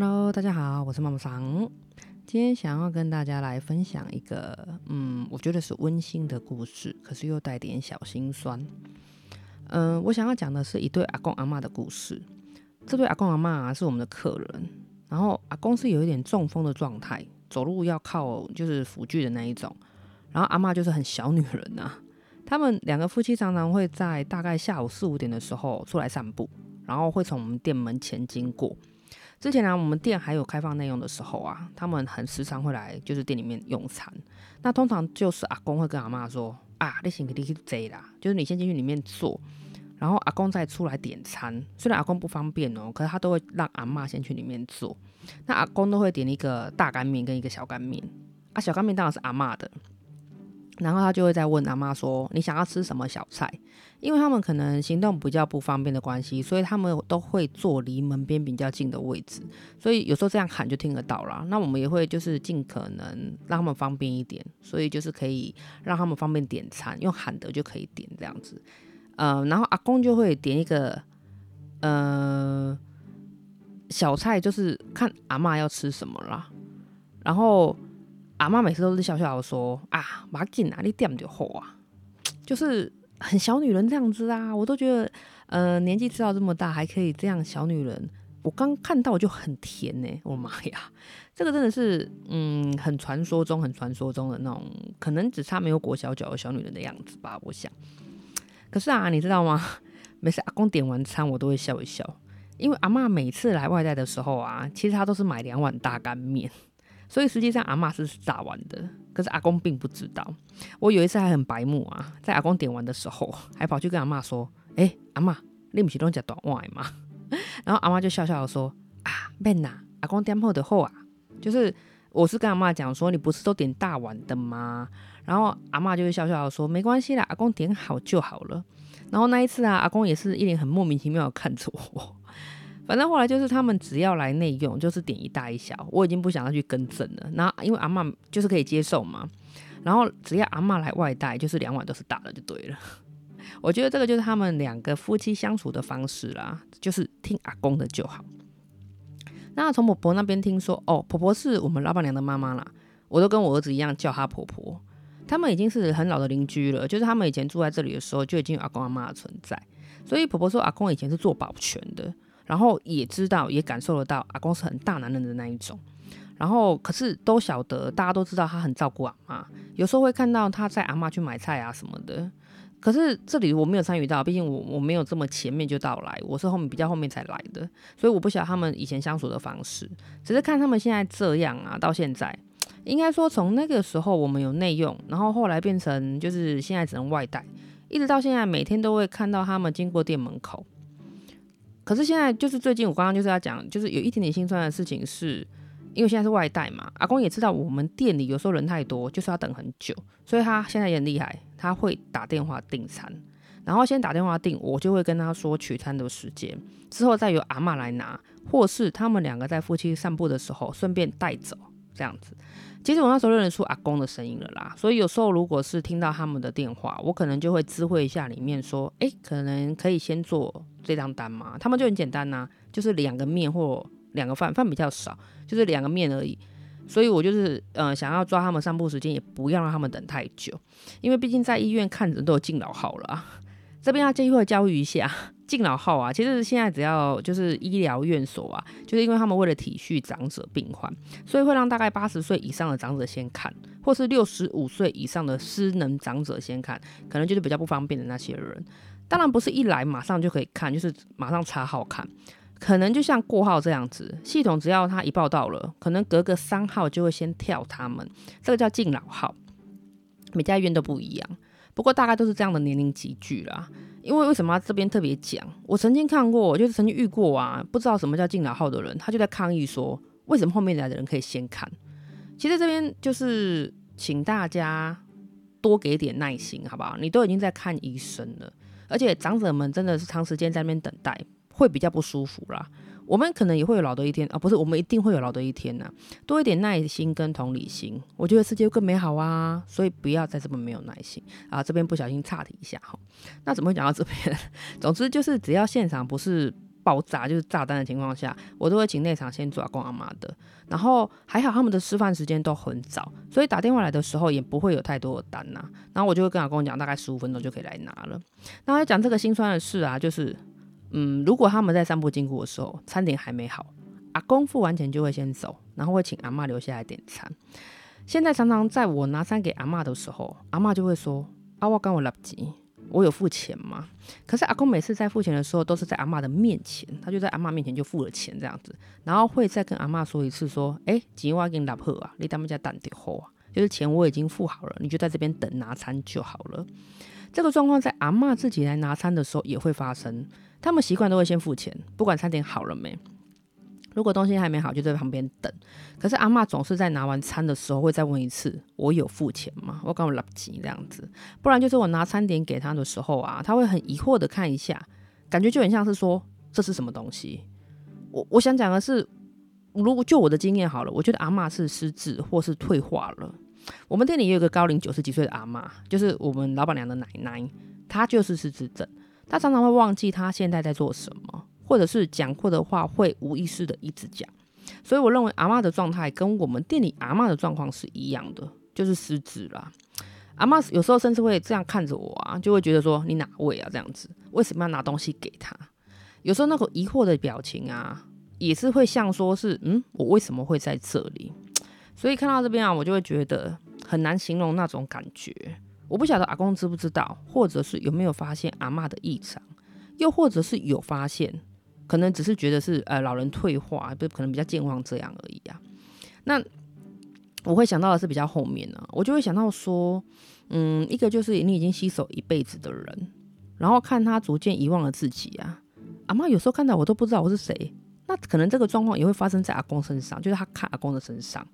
Hello，大家好，我是妈妈桑。今天想要跟大家来分享一个，嗯，我觉得是温馨的故事，可是又带点小心酸。嗯、我想要讲的是一对阿公阿嬷的故事。这对阿公阿嬷啊是我们的客人，然后阿公是有一点中风的状态，走路要靠就是辅具的那一种，然后阿嬷就是很小女人、啊。他们两个夫妻常常会在大概下午四五点的时候出来散步，然后会从我们店门前经过。之前呢、我们店还有开放内用的时候啊，他们很时常会来，就是店里面用餐。那通常就是阿公会跟阿妈说：“啊，你先给你去坐啦，就是你先进去里面坐，然后阿公再出来点餐。虽然阿公不方便哦，可是他都会让阿妈先去里面坐。那阿公都会点一个大干面跟一个小干面，啊，小干面当然是阿妈的。”然后他就会再问阿妈说：“你想要吃什么小菜？”因为他们可能行动比较不方便的关系，所以他们都会坐离门边比较近的位置。所以有时候这样喊就听得到啦。那我们也会就是尽可能让他们方便一点，所以就是可以让他们方便点餐，用喊的就可以点这样子。呃，然后阿公就会点一个呃小菜，就是看阿妈要吃什么啦。然后。阿妈每次都是笑笑的说：“啊，马紧啊，你点就好啊，就是很小女人这样子啊。”我都觉得，呃，年纪吃到这么大还可以这样小女人，我刚看到就很甜呢、我妈呀，这个真的是，嗯，很传说中、很传说中的那种，可能只差没有裹小脚的小女人的样子吧。我想，可是啊，你知道吗？每次阿公点完餐，我都会笑一笑，因为阿妈每次来外带的时候啊，其实她都是买两碗大干面。所以实际上阿嬷是炸完的，可是阿公并不知道。我有一次还很白目啊，在阿公点完的时候，还跑去跟阿嬷说：“哎、阿嬷，你不是拢吃大碗的吗？” 然后阿嬷就笑笑的说：“啊，免啦，阿公点好的好啊。”就是我是跟阿嬷讲说：“你不是都点大碗的吗？”然后阿嬷就会笑笑的说：“没关系啦，阿公点好就好了。”然后那一次啊，阿公也是一脸很莫名其妙的看着我。反正后来就是他们只要来内用，就是点一大一小，我已经不想要去更正了。然后因为阿嬷就是可以接受嘛，然后只要阿嬷来外带，就是两碗都是大的就对了。我觉得这个就是他们两个夫妻相处的方式啦，就是听阿公的就好。那从婆婆那边听说，哦，婆婆是我们老板娘的妈妈啦，我都跟我儿子一样叫她婆婆。他们已经是很老的邻居了，就是他们以前住在这里的时候就已经有阿公阿妈的存在，所以婆婆说阿公以前是做保全的。然后也知道，也感受得到，阿公是很大男人的那一种。然后可是都晓得，大家都知道他很照顾阿妈。有时候会看到他在阿妈去买菜啊什么的。可是这里我没有参与到，毕竟我我没有这么前面就到来，我是后面比较后面才来的，所以我不晓得他们以前相处的方式。只是看他们现在这样啊，到现在，应该说从那个时候我们有内用，然后后来变成就是现在只能外带，一直到现在每天都会看到他们经过店门口。可是现在就是最近，我刚刚就是要讲，就是有一点点心酸的事情是，因为现在是外带嘛，阿公也知道我们店里有时候人太多，就是要等很久，所以他现在也很厉害，他会打电话订餐，然后先打电话订，我就会跟他说取餐的时间，之后再由阿妈来拿，或是他们两个在夫妻散步的时候顺便带走这样子。其实我那时候认得出阿公的声音了啦，所以有时候如果是听到他们的电话，我可能就会知会一下里面说，诶，可能可以先做这张单吗？他们就很简单呐、就是两个面或两个饭，饭比较少，就是两个面而已。所以我就是呃想要抓他们散步时间，也不要让他们等太久，因为毕竟在医院看诊都有敬老号了啊。这边要机会教育一下。敬老号啊，其实现在只要就是医疗院所啊，就是因为他们为了体恤长者病患，所以会让大概八十岁以上的长者先看，或是六十五岁以上的失能长者先看，可能就是比较不方便的那些人。当然不是一来马上就可以看，就是马上插号看，可能就像过号这样子，系统只要他一报到了，可能隔个三号就会先跳他们，这个叫敬老号。每家医院都不一样，不过大概都是这样的年龄集聚啦。因为为什么这边特别讲？我曾经看过，就是曾经遇过啊，不知道什么叫敬老号的人，他就在抗议说，为什么后面来的人可以先看？其实这边就是请大家多给点耐心，好不好？你都已经在看医生了，而且长者们真的是长时间在那边等待，会比较不舒服啦。我们可能也会有老的一天啊，不是，我们一定会有老的一天呐、多一点耐心跟同理心，我觉得世界更美好啊。所以不要再这么没有耐心啊。这边不小心岔题一下哈。那怎么会讲到这边？总之就是只要现场不是爆炸，就是炸弹的情况下，我都会请内场先做阿公阿妈的。然后还好他们的吃饭时间都很早，所以打电话来的时候也不会有太多的单呐、然后我就会跟阿公讲，大概十五分钟就可以来拿了。然后讲这个心酸的事啊，就是嗯，如果他们在散步经过的时候，餐点还没好，阿公付完钱就会先走，然后会请阿妈留下来点餐。现在常常在我拿餐给阿妈的时候，阿妈就会说：“啊，我刚我来不及。”我有付钱吗？可是阿公每次在付钱的时候，都是在阿妈的面前，他就在阿妈面前就付了钱这样子，然后会再跟阿妈说一次，说：“哎，钱我给你拿好啊，你他们家等点后啊，就是钱我已经付好了，你就在这边等拿餐就好了。”这个状况在阿妈自己来拿餐的时候也会发生，他们习惯都会先付钱，不管餐点好了没。如果东西还没好，就在旁边等。可是阿妈总是在拿完餐的时候会再问一次：“我有付钱吗？”我刚我来不及这样子，不然就是我拿餐点给他的时候啊，他会很疑惑的看一下，感觉就很像是说，这是什么东西。我我想讲的是，如果就我的经验好了，我觉得阿妈是失智或是退化了。我们店里也有一个高龄九十几岁的阿妈，就是我们老板娘的奶奶，她就是失智症，他常常会忘记他现在在做什么。或者是讲过的话会无意识的一直讲，所以我认为阿嬷的状态跟我们店里阿嬷的状况是一样的，就是失职啦。阿嬷有时候甚至会这样看着我啊，就会觉得说，你哪位啊？这样子为什么要拿东西给他？有时候那个疑惑的表情啊，也是会像说是嗯，我为什么会在这里？所以看到这边啊，我就会觉得很难形容那种感觉。我不晓得阿公知不知道，或者是有没有发现阿嬷的异常，又或者是有发现。可能只是觉得是呃老人退化，不可能比较健忘这样而已啊。那我会想到的是比较后面呢、啊，我就会想到说，嗯，一个就是你已经洗手一辈子的人，然后看他逐渐遗忘了自己啊。阿嬷有时候看到我都不知道我是谁，那可能这个状况也会发生在阿公身上，就是他看阿公的身上。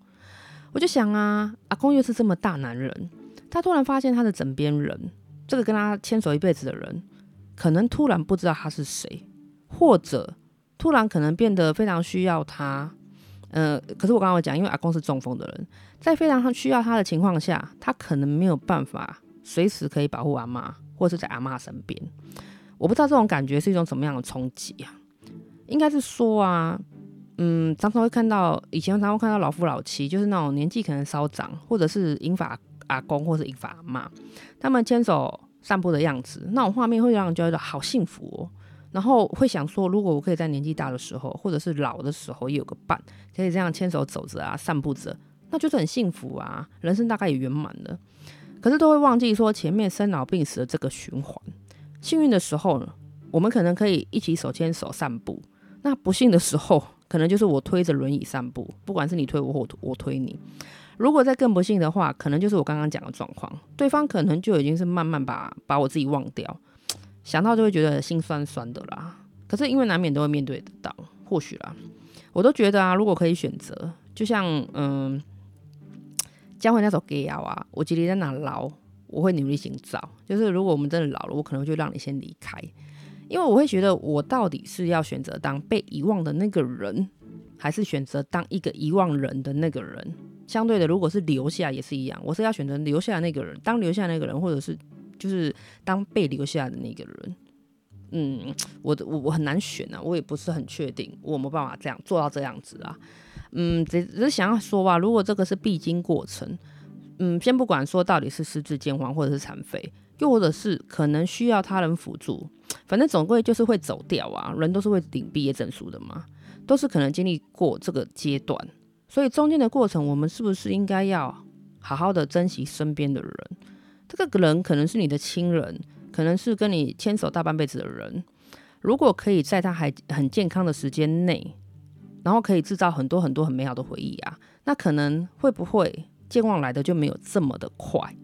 我就想啊，阿公又是这么大男人，他突然发现他的枕边人，这个跟他牵手一辈子的人，可能突然不知道他是谁。或者突然可能变得非常需要他，呃，可是我刚刚讲，因为阿公是中风的人，在非常需要他的情况下，他可能没有办法随时可以保护阿妈，或是在阿妈身边。我不知道这种感觉是一种什么样的冲击啊？应该是说啊，嗯，常常会看到以前常常会看到老夫老妻，就是那种年纪可能稍长，或者是银发阿公或是银发阿嬷，他们牵手散步的样子，那种画面会让人觉得好幸福哦。然后会想说，如果我可以在年纪大的时候，或者是老的时候，也有个伴，可以这样牵手走着啊，散步着，那就是很幸福啊，人生大概也圆满了。可是都会忘记说，前面生老病死的这个循环。幸运的时候呢，我们可能可以一起手牵手散步；那不幸的时候，可能就是我推着轮椅散步，不管是你推我或我推你。如果再更不幸的话，可能就是我刚刚讲的状况，对方可能就已经是慢慢把把我自己忘掉。想到就会觉得心酸酸的啦，可是因为难免都会面对得到，或许啦，我都觉得啊，如果可以选择，就像嗯，江蕙那首歌谣啊，我记得在哪老，我会努力寻找，就是如果我们真的老了，我可能就让你先离开，因为我会觉得我到底是要选择当被遗忘的那个人，还是选择当一个遗忘人的那个人？相对的，如果是留下也是一样，我是要选择留下那个人，当留下那个人，或者是。就是当被留下的那个人，嗯，我的我我很难选啊，我也不是很确定，我没办法这样做到这样子啊，嗯，只只是想要说吧，如果这个是必经过程，嗯，先不管说到底是失智健忘或者是残废，又或者是可能需要他人辅助，反正总归就是会走掉啊，人都是会领毕业证书的嘛，都是可能经历过这个阶段，所以中间的过程，我们是不是应该要好好的珍惜身边的人？这个人可能是你的亲人，可能是跟你牵手大半辈子的人。如果可以在他还很健康的时间内，然后可以制造很多很多很美好的回忆啊，那可能会不会健忘来的就没有这么的快？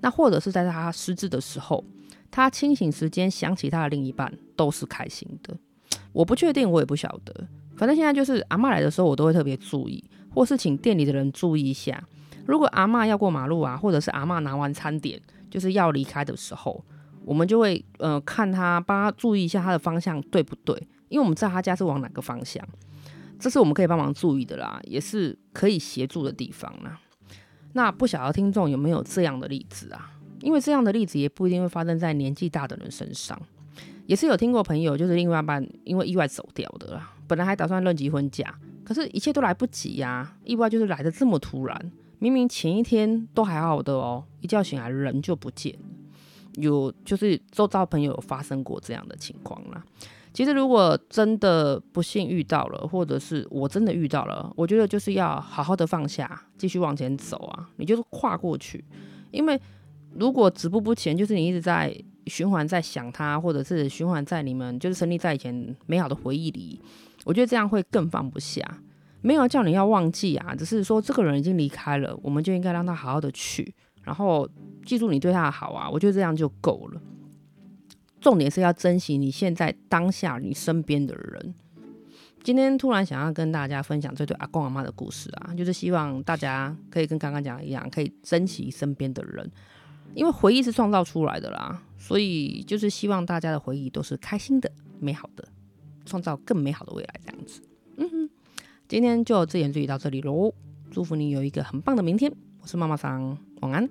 那或者是在他失智的时候，他清醒时间想起他的另一半都是开心的。我不确定，我也不晓得。反正现在就是阿嬷来的时候，我都会特别注意，或是请店里的人注意一下。如果阿嬷要过马路啊，或者是阿嬷拿完餐点。就是要离开的时候，我们就会呃看他，帮他注意一下他的方向对不对？因为我们知道他家是往哪个方向，这是我们可以帮忙注意的啦，也是可以协助的地方啦。那不晓得听众有没有这样的例子啊？因为这样的例子也不一定会发生在年纪大的人身上，也是有听过朋友，就是另外一半因为意外走掉的啦，本来还打算论及婚嫁，可是一切都来不及呀、意外就是来的这么突然，明明前一天都还好的哦，一觉醒来人就不见了，有就是周遭朋友有发生过这样的情况啦。其实如果真的不幸遇到了，或者是我真的遇到了，我觉得就是要好好的放下，继续往前走啊，你就是跨过去，因为。如果止步不前，就是你一直在循环，在想他，或者是循环在你们就是沉溺在以前美好的回忆里，我觉得这样会更放不下。没有叫你要忘记啊，只是说这个人已经离开了，我们就应该让他好好的去，然后记住你对他的好啊，我觉得这样就够了。重点是要珍惜你现在当下你身边的人。今天突然想要跟大家分享这对阿公阿妈的故事啊，就是希望大家可以跟刚刚讲的一样，可以珍惜身边的人。因为回忆是创造出来的啦，所以就是希望大家的回忆都是开心的、美好的，创造更美好的未来这样子。嗯哼，今天就自言自语到这里喽，祝福你有一个很棒的明天。我是妈妈桑，晚安。